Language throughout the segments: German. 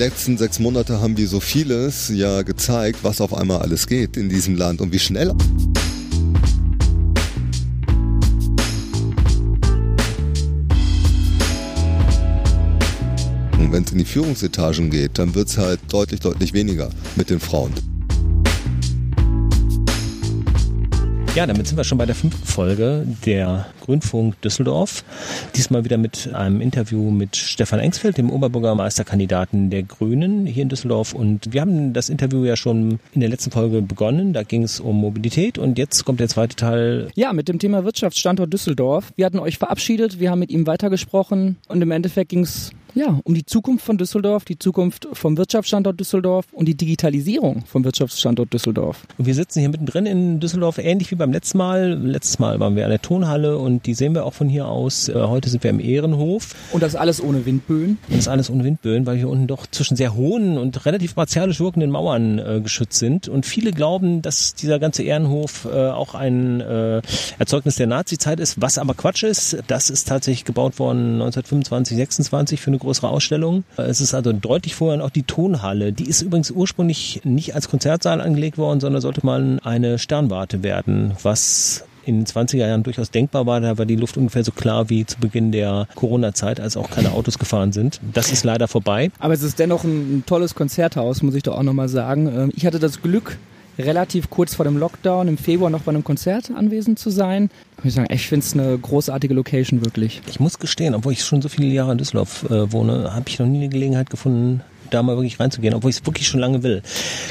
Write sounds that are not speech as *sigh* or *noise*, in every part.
letzten sechs Monate haben wie so vieles ja gezeigt, was auf einmal alles geht in diesem Land und wie schnell. Und wenn es in die Führungsetagen geht, dann wird es halt deutlich, deutlich weniger mit den Frauen. Ja, damit sind wir schon bei der fünften Folge der Grünfunk Düsseldorf. Diesmal wieder mit einem Interview mit Stefan Engsfeld, dem Oberbürgermeisterkandidaten der Grünen hier in Düsseldorf. Und wir haben das Interview ja schon in der letzten Folge begonnen. Da ging es um Mobilität und jetzt kommt der zweite Teil. Ja, mit dem Thema Wirtschaftsstandort Düsseldorf. Wir hatten euch verabschiedet, wir haben mit ihm weitergesprochen und im Endeffekt ging es ja, um die Zukunft von Düsseldorf, die Zukunft vom Wirtschaftsstandort Düsseldorf und die Digitalisierung vom Wirtschaftsstandort Düsseldorf. Und wir sitzen hier mittendrin in Düsseldorf, ähnlich wie beim letzten Mal. Letztes Mal waren wir an der Tonhalle und die sehen wir auch von hier aus. Äh, heute sind wir im Ehrenhof. Und das alles ohne Windböen? Und das alles ohne Windböen, weil hier unten doch zwischen sehr hohen und relativ martialisch wirkenden Mauern äh, geschützt sind. Und viele glauben, dass dieser ganze Ehrenhof äh, auch ein äh, Erzeugnis der Nazizeit ist, was aber Quatsch ist. Das ist tatsächlich gebaut worden 1925, 26 für eine größere Ausstellung. Es ist also deutlich vorher auch die Tonhalle. Die ist übrigens ursprünglich nicht als Konzertsaal angelegt worden, sondern sollte mal eine Sternwarte werden, was in den 20er Jahren durchaus denkbar war. Da war die Luft ungefähr so klar wie zu Beginn der Corona-Zeit, als auch keine Autos gefahren sind. Das ist leider vorbei. Aber es ist dennoch ein tolles Konzerthaus, muss ich doch auch nochmal sagen. Ähm, ich hatte das Glück, relativ kurz vor dem Lockdown im Februar noch bei einem Konzert anwesend zu sein. Ich, sagen, ich finde es eine großartige Location, wirklich. Ich muss gestehen, obwohl ich schon so viele Jahre in Düsseldorf äh, wohne, habe ich noch nie eine Gelegenheit gefunden, da mal wirklich reinzugehen, obwohl ich es wirklich schon lange will.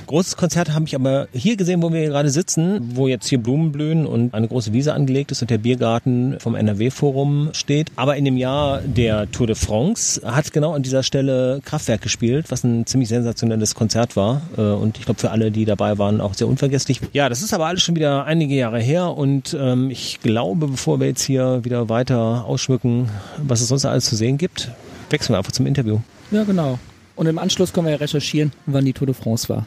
Großes Konzert habe ich aber hier gesehen, wo wir gerade sitzen, wo jetzt hier Blumen blühen und eine große Wiese angelegt ist und der Biergarten vom NRW-Forum steht. Aber in dem Jahr der Tour de France hat genau an dieser Stelle Kraftwerk gespielt, was ein ziemlich sensationelles Konzert war äh, und ich glaube für alle, die dabei waren, auch sehr unvergesslich. Ja, das ist aber alles schon wieder einige Jahre her und ähm, ich glaube, bevor wir jetzt hier wieder weiter ausschmücken, was es sonst alles zu sehen gibt, wechseln wir einfach zum Interview. Ja, genau. Und im Anschluss können wir ja recherchieren, wann die Tour de France war.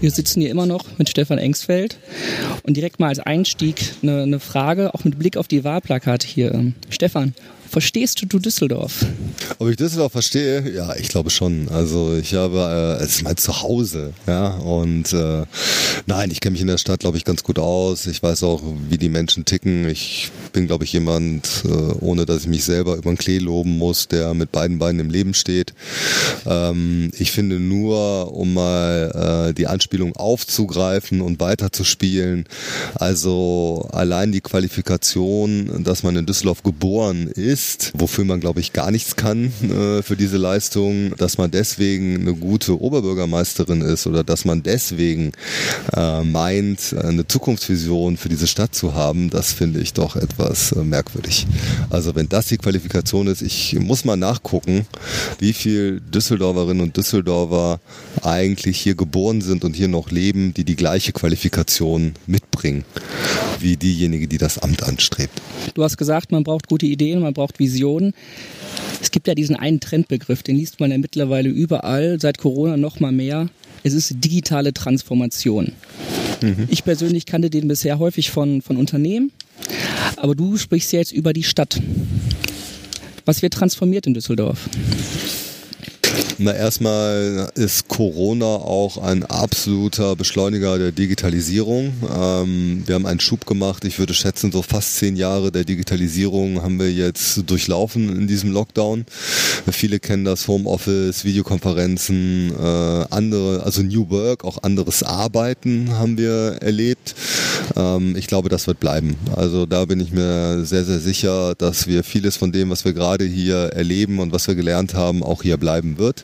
Wir sitzen hier immer noch mit Stefan Engsfeld und direkt mal als Einstieg eine, eine Frage, auch mit Blick auf die Wahlplakate hier. Stefan, Verstehst du, du Düsseldorf? Ob ich Düsseldorf verstehe? Ja, ich glaube schon. Also ich habe, äh, es ist mein Zuhause, ja. Und äh, nein, ich kenne mich in der Stadt, glaube ich, ganz gut aus. Ich weiß auch, wie die Menschen ticken. Ich bin, glaube ich, jemand, äh, ohne dass ich mich selber über den Klee loben muss, der mit beiden Beinen im Leben steht. Ähm, ich finde nur, um mal äh, die Anspielung aufzugreifen und weiterzuspielen, also allein die Qualifikation, dass man in Düsseldorf geboren ist, ist, wofür man, glaube ich, gar nichts kann äh, für diese Leistung, dass man deswegen eine gute Oberbürgermeisterin ist oder dass man deswegen äh, meint, eine Zukunftsvision für diese Stadt zu haben, das finde ich doch etwas äh, merkwürdig. Also wenn das die Qualifikation ist, ich muss mal nachgucken, wie viel Düsseldorferinnen und Düsseldorfer eigentlich hier geboren sind und hier noch leben, die die gleiche Qualifikation mitbringen wie diejenige, die das Amt anstrebt. Du hast gesagt, man braucht gute Ideen, man braucht Visionen. Es gibt ja diesen einen Trendbegriff, den liest man ja mittlerweile überall, seit Corona noch mal mehr. Es ist digitale Transformation. Mhm. Ich persönlich kannte den bisher häufig von, von Unternehmen, aber du sprichst ja jetzt über die Stadt. Was wird transformiert in Düsseldorf? Na, erstmal ist Corona auch ein absoluter Beschleuniger der Digitalisierung. Ähm, wir haben einen Schub gemacht. Ich würde schätzen, so fast zehn Jahre der Digitalisierung haben wir jetzt durchlaufen in diesem Lockdown. Viele kennen das Homeoffice, Videokonferenzen, äh, andere, also New Work, auch anderes Arbeiten haben wir erlebt. Ähm, ich glaube, das wird bleiben. Also da bin ich mir sehr, sehr sicher, dass wir vieles von dem, was wir gerade hier erleben und was wir gelernt haben, auch hier bleiben wird.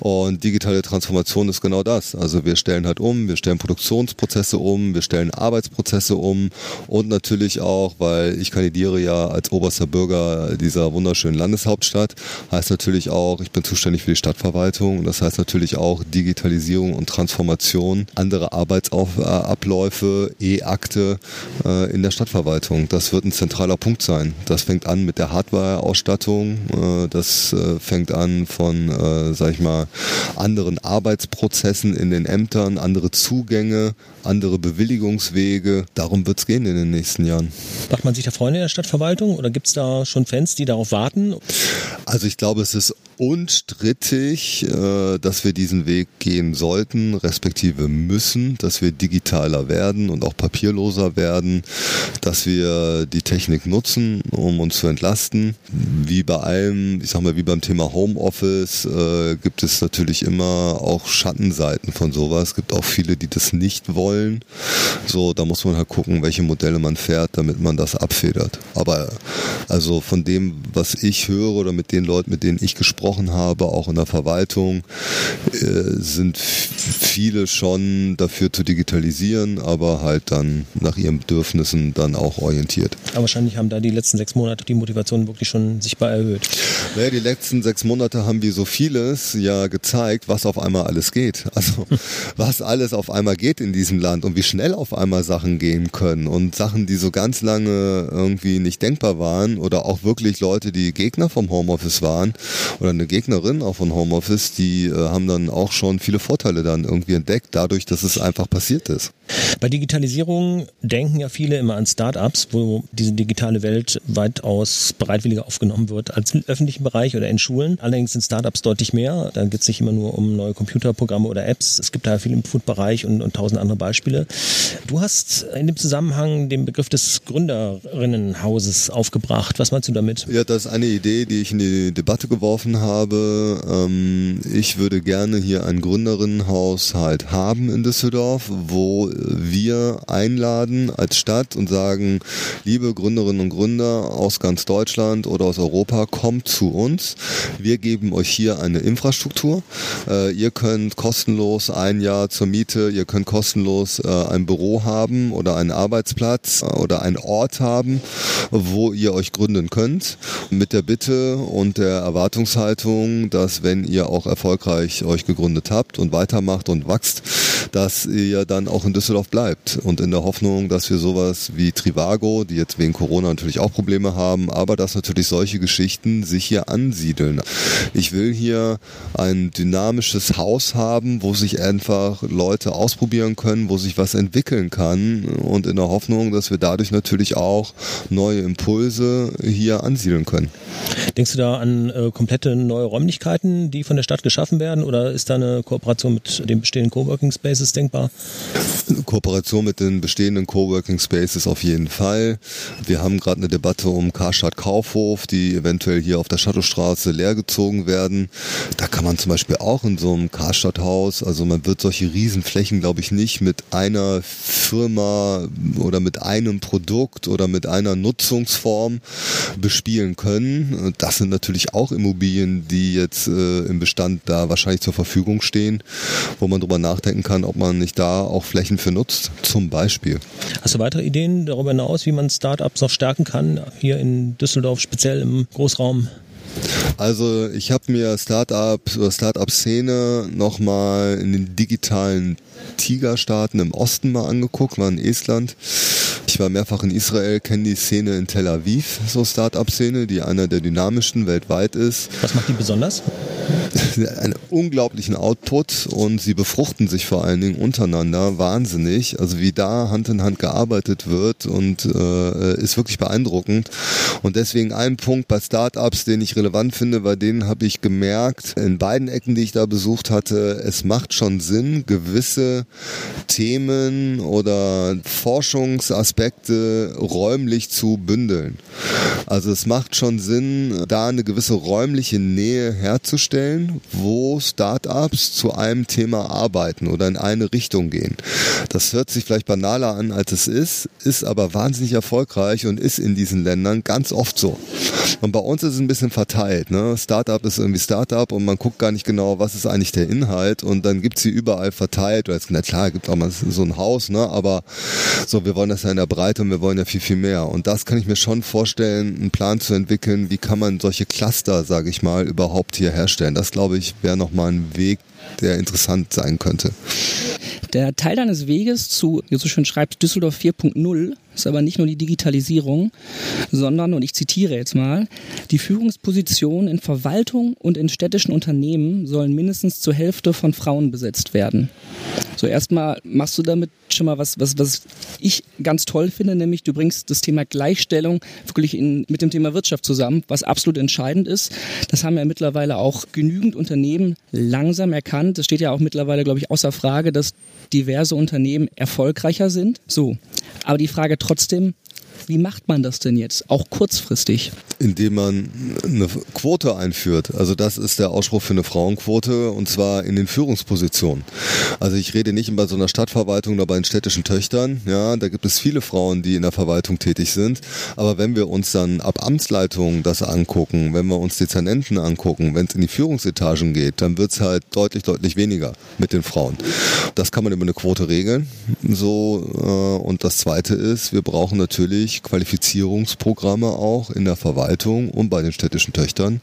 Und digitale Transformation ist genau das. Also wir stellen halt um, wir stellen Produktionsprozesse um, wir stellen Arbeitsprozesse um und natürlich auch, weil ich kandidiere ja als oberster Bürger dieser wunderschönen Landeshauptstadt, heißt natürlich auch, ich bin zuständig für die Stadtverwaltung. Das heißt natürlich auch Digitalisierung und Transformation, andere Arbeitsabläufe, E-Akte äh, in der Stadtverwaltung. Das wird ein zentraler Punkt sein. Das fängt an mit der Hardware-Ausstattung, äh, das äh, fängt an von, äh, sag ich mal, anderen Arbeitsprozessen in den Ämtern, andere Zugänge, andere Bewilligungswege. Darum wird es gehen in den nächsten Jahren. Macht man sich da Freunde in der Stadtverwaltung oder gibt es da schon Fans, die darauf warten? Also ich glaube, es ist unstrittig, äh, dass wir diesen Weg gehen sollten, respektive müssen, dass wir digitaler werden und auch papierloser werden, dass wir die Technik nutzen, um uns zu entlasten. Wie bei allem, ich sag mal, wie beim Thema Homeoffice, äh, gibt es natürlich immer auch Schattenseiten von sowas. Es gibt auch viele, die das nicht wollen. So, da muss man halt gucken, welche Modelle man fährt, damit man das abfedert. Aber also von dem, was ich höre oder mit den Leuten, mit denen ich gesprochen gesprochen habe, auch in der Verwaltung, äh, sind viele schon dafür zu digitalisieren, aber halt dann nach ihren Bedürfnissen dann auch orientiert. Aber wahrscheinlich haben da die letzten sechs Monate die Motivation wirklich schon sichtbar erhöht. Naja, die letzten sechs Monate haben wie so vieles ja gezeigt, was auf einmal alles geht. Also *laughs* was alles auf einmal geht in diesem Land und wie schnell auf einmal Sachen gehen können und Sachen, die so ganz lange irgendwie nicht denkbar waren oder auch wirklich Leute, die Gegner vom Homeoffice waren oder eine Gegnerin auch von Homeoffice, die äh, haben dann auch schon viele Vorteile dann irgendwie entdeckt, dadurch, dass es einfach passiert ist. Bei Digitalisierung denken ja viele immer an Startups, wo diese digitale Welt weitaus bereitwilliger aufgenommen wird als im öffentlichen Bereich oder in Schulen. Allerdings sind Startups deutlich mehr. Da geht es nicht immer nur um neue Computerprogramme oder Apps. Es gibt da viel im Food-Bereich und, und tausend andere Beispiele. Du hast in dem Zusammenhang den Begriff des Gründerinnenhauses aufgebracht. Was meinst du damit? Ja, das ist eine Idee, die ich in die Debatte geworfen habe. Ähm, ich würde gerne hier ein Gründerinnenhaus halt haben in Düsseldorf, wo wir einladen als Stadt und sagen, liebe Gründerinnen und Gründer aus ganz Deutschland oder aus Europa, kommt zu uns. Wir geben euch hier eine Infrastruktur. Äh, ihr könnt kostenlos ein Jahr zur Miete, ihr könnt kostenlos äh, ein Büro haben oder einen Arbeitsplatz äh, oder einen Ort haben, wo ihr euch gründen könnt. Mit der Bitte und der Erwartungshaltung, dass wenn ihr auch erfolgreich euch gegründet habt und weitermacht und wächst, dass ihr dann auch in Düsseldorf bleibt. Und in der Hoffnung, dass wir sowas wie Trivago, die jetzt wegen Corona natürlich auch Probleme haben, aber dass natürlich solche Geschichten sich hier ansiedeln. Ich will hier ein dynamisches Haus haben, wo sich einfach Leute ausprobieren können, wo sich was entwickeln kann und in der Hoffnung, dass wir dadurch natürlich auch neue Impulse hier ansiedeln können. Denkst du da an äh, komplette neue Räumlichkeiten, die von der Stadt geschaffen werden oder ist da eine Kooperation mit den bestehenden Coworking Spaces denkbar? Kooperation mit den bestehenden Coworking Spaces auf jeden Fall. Wir haben gerade eine Debatte um Karstadt Kaufhof, die eventuell hier auf der Shadowstraße leergezogen werden. Da kann man zum Beispiel auch in so einem Karstadt-Haus, also man wird solche Riesenflächen, glaube ich, nicht mit einer Firma oder mit einem Produkt oder mit einer Nutzungsform bespielen können. Das sind natürlich auch Immobilien, die jetzt äh, im Bestand da wahrscheinlich zur Verfügung stehen, wo man drüber nachdenken kann, ob man nicht da auch Flächen für nutzt, zum Beispiel. Hast du weitere Ideen darüber hinaus, wie man Startups noch stärken kann, hier in Düsseldorf, speziell im Großraum? Also ich habe mir Startup oder Startup-Szene nochmal in den digitalen Tigerstaaten im Osten mal angeguckt, war in Estland. Ich war mehrfach in Israel, kenne die Szene in Tel Aviv, so Startup-Szene, die einer der dynamischsten weltweit ist. Was macht die besonders? *laughs* einen unglaublichen Output und sie befruchten sich vor allen Dingen untereinander wahnsinnig. Also wie da Hand in Hand gearbeitet wird und äh, ist wirklich beeindruckend. Und deswegen ein Punkt bei Startups, den ich relevant finde, bei denen habe ich gemerkt, in beiden Ecken, die ich da besucht hatte, es macht schon Sinn, gewisse Themen oder Forschungsaspekte räumlich zu bündeln. Also es macht schon Sinn, da eine gewisse räumliche Nähe herzustellen, wo Startups zu einem Thema arbeiten oder in eine Richtung gehen. Das hört sich vielleicht banaler an, als es ist, ist aber wahnsinnig erfolgreich und ist in diesen Ländern ganz oft so. Und bei uns ist es ein bisschen verteilt. Ne? Startup ist irgendwie Startup und man guckt gar nicht genau, was ist eigentlich der Inhalt und dann gibt es sie überall verteilt. Oder jetzt, na klar, gibt auch mal so ein Haus, ne? aber so, wir wollen das ja in der Breite und wir wollen ja viel, viel mehr. Und das kann ich mir schon vorstellen, einen Plan zu entwickeln, wie kann man solche Cluster, sage ich mal, überhaupt hier herstellen. Das, glaube ich, wäre nochmal ein Weg, der interessant sein könnte. Der Teil deines Weges zu, wie du so schön schreibst, Düsseldorf 4.0 ist aber nicht nur die Digitalisierung, sondern, und ich zitiere jetzt mal, die Führungspositionen in Verwaltung und in städtischen Unternehmen sollen mindestens zur Hälfte von Frauen besetzt werden. So erstmal machst du damit schon mal was, was, was ich ganz toll finde, nämlich du bringst das Thema Gleichstellung wirklich in, mit dem Thema Wirtschaft zusammen, was absolut entscheidend ist. Das haben ja mittlerweile auch genügend Unternehmen langsam erkannt. Es steht ja auch mittlerweile, glaube ich, außer Frage, dass diverse Unternehmen erfolgreicher sind. So. Aber die Frage trotzdem, wie macht man das denn jetzt, auch kurzfristig? Indem man eine Quote einführt. Also das ist der Ausspruch für eine Frauenquote und zwar in den Führungspositionen. Also ich rede nicht bei so einer Stadtverwaltung oder bei den städtischen Töchtern. Ja, da gibt es viele Frauen, die in der Verwaltung tätig sind. Aber wenn wir uns dann ab Amtsleitungen das angucken, wenn wir uns Dezernenten angucken, wenn es in die Führungsetagen geht, dann wird es halt deutlich, deutlich weniger mit den Frauen. Das kann man über eine Quote regeln. So äh, und das Zweite ist, wir brauchen natürlich natürlich Qualifizierungsprogramme auch in der Verwaltung und bei den städtischen Töchtern,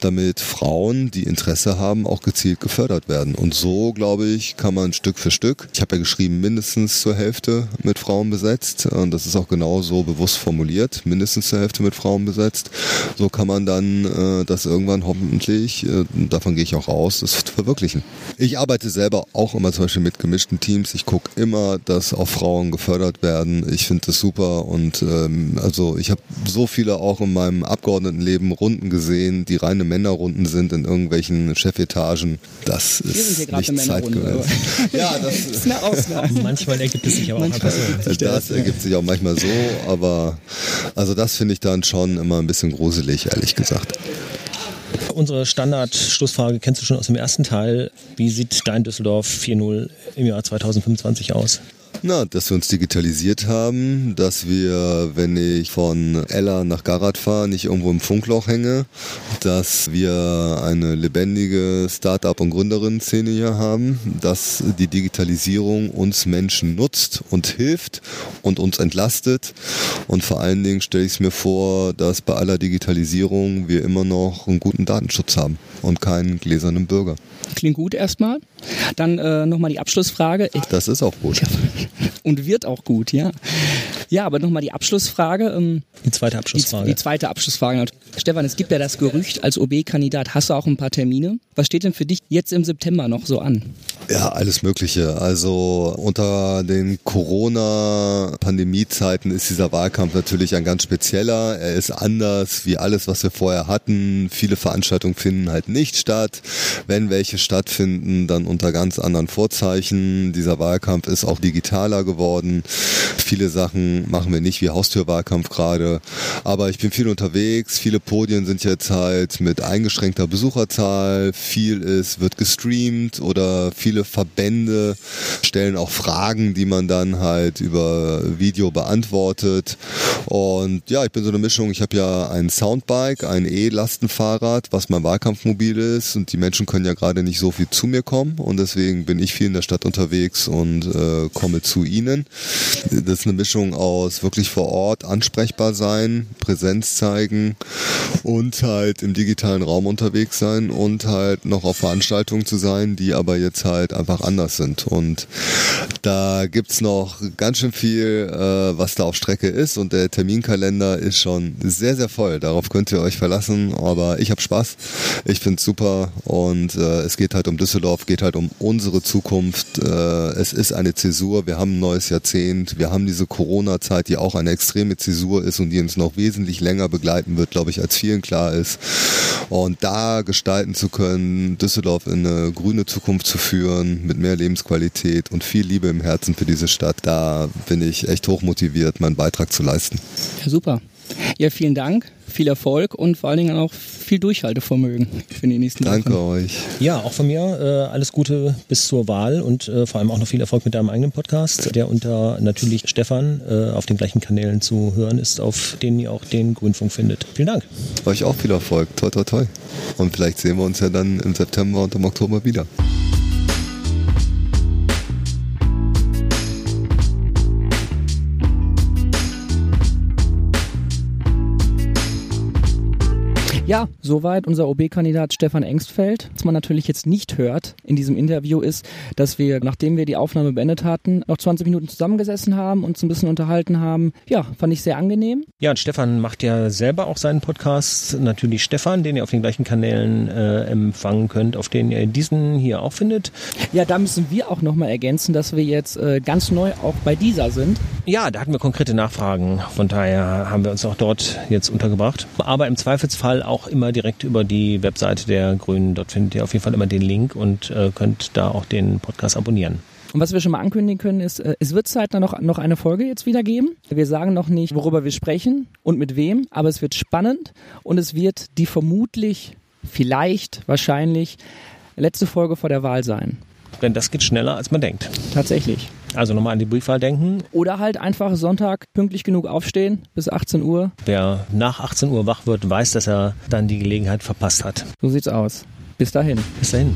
damit Frauen, die Interesse haben, auch gezielt gefördert werden. Und so, glaube ich, kann man Stück für Stück, ich habe ja geschrieben, mindestens zur Hälfte mit Frauen besetzt. Und das ist auch genau so bewusst formuliert, mindestens zur Hälfte mit Frauen besetzt. So kann man dann äh, das irgendwann hoffentlich, äh, davon gehe ich auch aus, das verwirklichen. Ich arbeite selber auch immer zum Beispiel mit gemischten Teams. Ich gucke immer, dass auch Frauen gefördert werden. Ich finde das super und ähm, also ich habe so viele auch in meinem Abgeordnetenleben Runden gesehen, die reine Männerrunden sind in irgendwelchen Chefetagen. Das ist nicht zeitgemäß. *laughs* ja, das *laughs* ist eine Ausnahme. *laughs* Manchmal ergibt es sich aber auch einfach so. Das ergibt sich auch manchmal so, aber also das finde ich dann schon immer ein bisschen gruselig, ehrlich gesagt. Unsere Standard-Schlussfrage kennst du schon aus dem ersten Teil. Wie sieht dein Düsseldorf 4.0 im Jahr 2025 aus? Na, dass wir uns digitalisiert haben, dass wir, wenn ich von Ella nach Garat fahre, nicht irgendwo im Funkloch hänge, dass wir eine lebendige Start-up- und Gründerinnen-Szene hier haben, dass die Digitalisierung uns Menschen nutzt und hilft und uns entlastet. Und vor allen Dingen stelle ich es mir vor, dass bei aller Digitalisierung wir immer noch einen guten Datenschutz haben und keinen gläsernen Bürger. Klingt gut erstmal. Dann äh, nochmal die Abschlussfrage. Das ist auch gut. *laughs* Und wird auch gut, ja. Ja, aber nochmal die Abschlussfrage. Ähm, die zweite Abschlussfrage. Die, die, zweite Abschlussfrage. Stefan, es gibt ja das Gerücht, als OB-Kandidat hast du auch ein paar Termine. Was steht denn für dich jetzt im September noch so an? Ja, alles Mögliche. Also unter den Corona-Pandemie-Zeiten ist dieser Wahlkampf natürlich ein ganz spezieller. Er ist anders wie alles, was wir vorher hatten. Viele Veranstaltungen finden halt nicht statt. Wenn welche stattfinden, dann unter ganz anderen Vorzeichen. Dieser Wahlkampf ist auch digitaler geworden. Viele Sachen machen wir nicht wie Haustürwahlkampf gerade. Aber ich bin viel unterwegs. Viele Podien sind jetzt halt mit eingeschränkter Besucherzahl. Viel ist, wird gestreamt oder viele Verbände stellen auch Fragen, die man dann halt über Video beantwortet. Und ja, ich bin so eine Mischung. Ich habe ja ein Soundbike, ein E-Lastenfahrrad, was mein Wahlkampfmobil ist. Und die Menschen können ja gerade nicht so viel zu mir kommen. Und deswegen bin ich viel in der Stadt unterwegs und äh, komme zu ihnen. Das ist eine Mischung aus wirklich vor Ort ansprechbar sein, Präsenz zeigen und halt im digitalen Raum unterwegs sein und halt noch auf Veranstaltungen zu sein, die aber jetzt halt einfach anders sind. Und da gibt's noch ganz schön viel, äh, was da auf Strecke ist und der Terminkalender ist schon sehr, sehr voll. Darauf könnt ihr euch verlassen, aber ich habe Spaß. Ich find's super und äh, es geht halt um Düsseldorf, geht halt um unsere Zukunft. Äh, es ist eine Zäsur, wir haben ein neues Jahrzehnt, wir haben diese Corona-Zeit, die auch eine extreme Zäsur ist und die uns noch wesentlich länger begleiten wird, glaube ich, als vielen klar ist. Und da gestalten zu können, Düsseldorf in eine grüne Zukunft zu führen, mit mehr Lebensqualität und viel Liebe im Herzen für diese Stadt, da bin ich echt hochmotiviert, meinen Beitrag zu leisten. Ja, super. Ja, vielen Dank, viel Erfolg und vor allen Dingen auch viel Durchhaltevermögen für die nächsten Danke Wochen. euch. Ja, auch von mir äh, alles Gute bis zur Wahl und äh, vor allem auch noch viel Erfolg mit deinem eigenen Podcast, der unter natürlich Stefan äh, auf den gleichen Kanälen zu hören ist, auf denen ihr auch den Grünfunk findet. Vielen Dank. Euch auch viel Erfolg. Toi, toi, toi. Und vielleicht sehen wir uns ja dann im September und im Oktober wieder. Ja, soweit unser OB-Kandidat Stefan Engstfeld. Was man natürlich jetzt nicht hört in diesem Interview ist, dass wir, nachdem wir die Aufnahme beendet hatten, noch 20 Minuten zusammengesessen haben, uns ein bisschen unterhalten haben. Ja, fand ich sehr angenehm. Ja, und Stefan macht ja selber auch seinen Podcast. Natürlich Stefan, den ihr auf den gleichen Kanälen äh, empfangen könnt, auf denen ihr diesen hier auch findet. Ja, da müssen wir auch nochmal ergänzen, dass wir jetzt äh, ganz neu auch bei dieser sind. Ja, da hatten wir konkrete Nachfragen. Von daher haben wir uns auch dort jetzt untergebracht. Aber im Zweifelsfall auch auch immer direkt über die Webseite der Grünen. Dort findet ihr auf jeden Fall immer den Link und äh, könnt da auch den Podcast abonnieren. Und was wir schon mal ankündigen können, ist, äh, es wird zeitnah noch, noch eine Folge jetzt wieder geben. Wir sagen noch nicht, worüber wir sprechen und mit wem, aber es wird spannend und es wird die vermutlich, vielleicht, wahrscheinlich letzte Folge vor der Wahl sein. Denn das geht schneller, als man denkt. Tatsächlich. Also nochmal an die Briefwahl denken. Oder halt einfach Sonntag pünktlich genug aufstehen bis 18 Uhr. Wer nach 18 Uhr wach wird, weiß, dass er dann die Gelegenheit verpasst hat. So sieht's aus. Bis dahin. Bis dahin.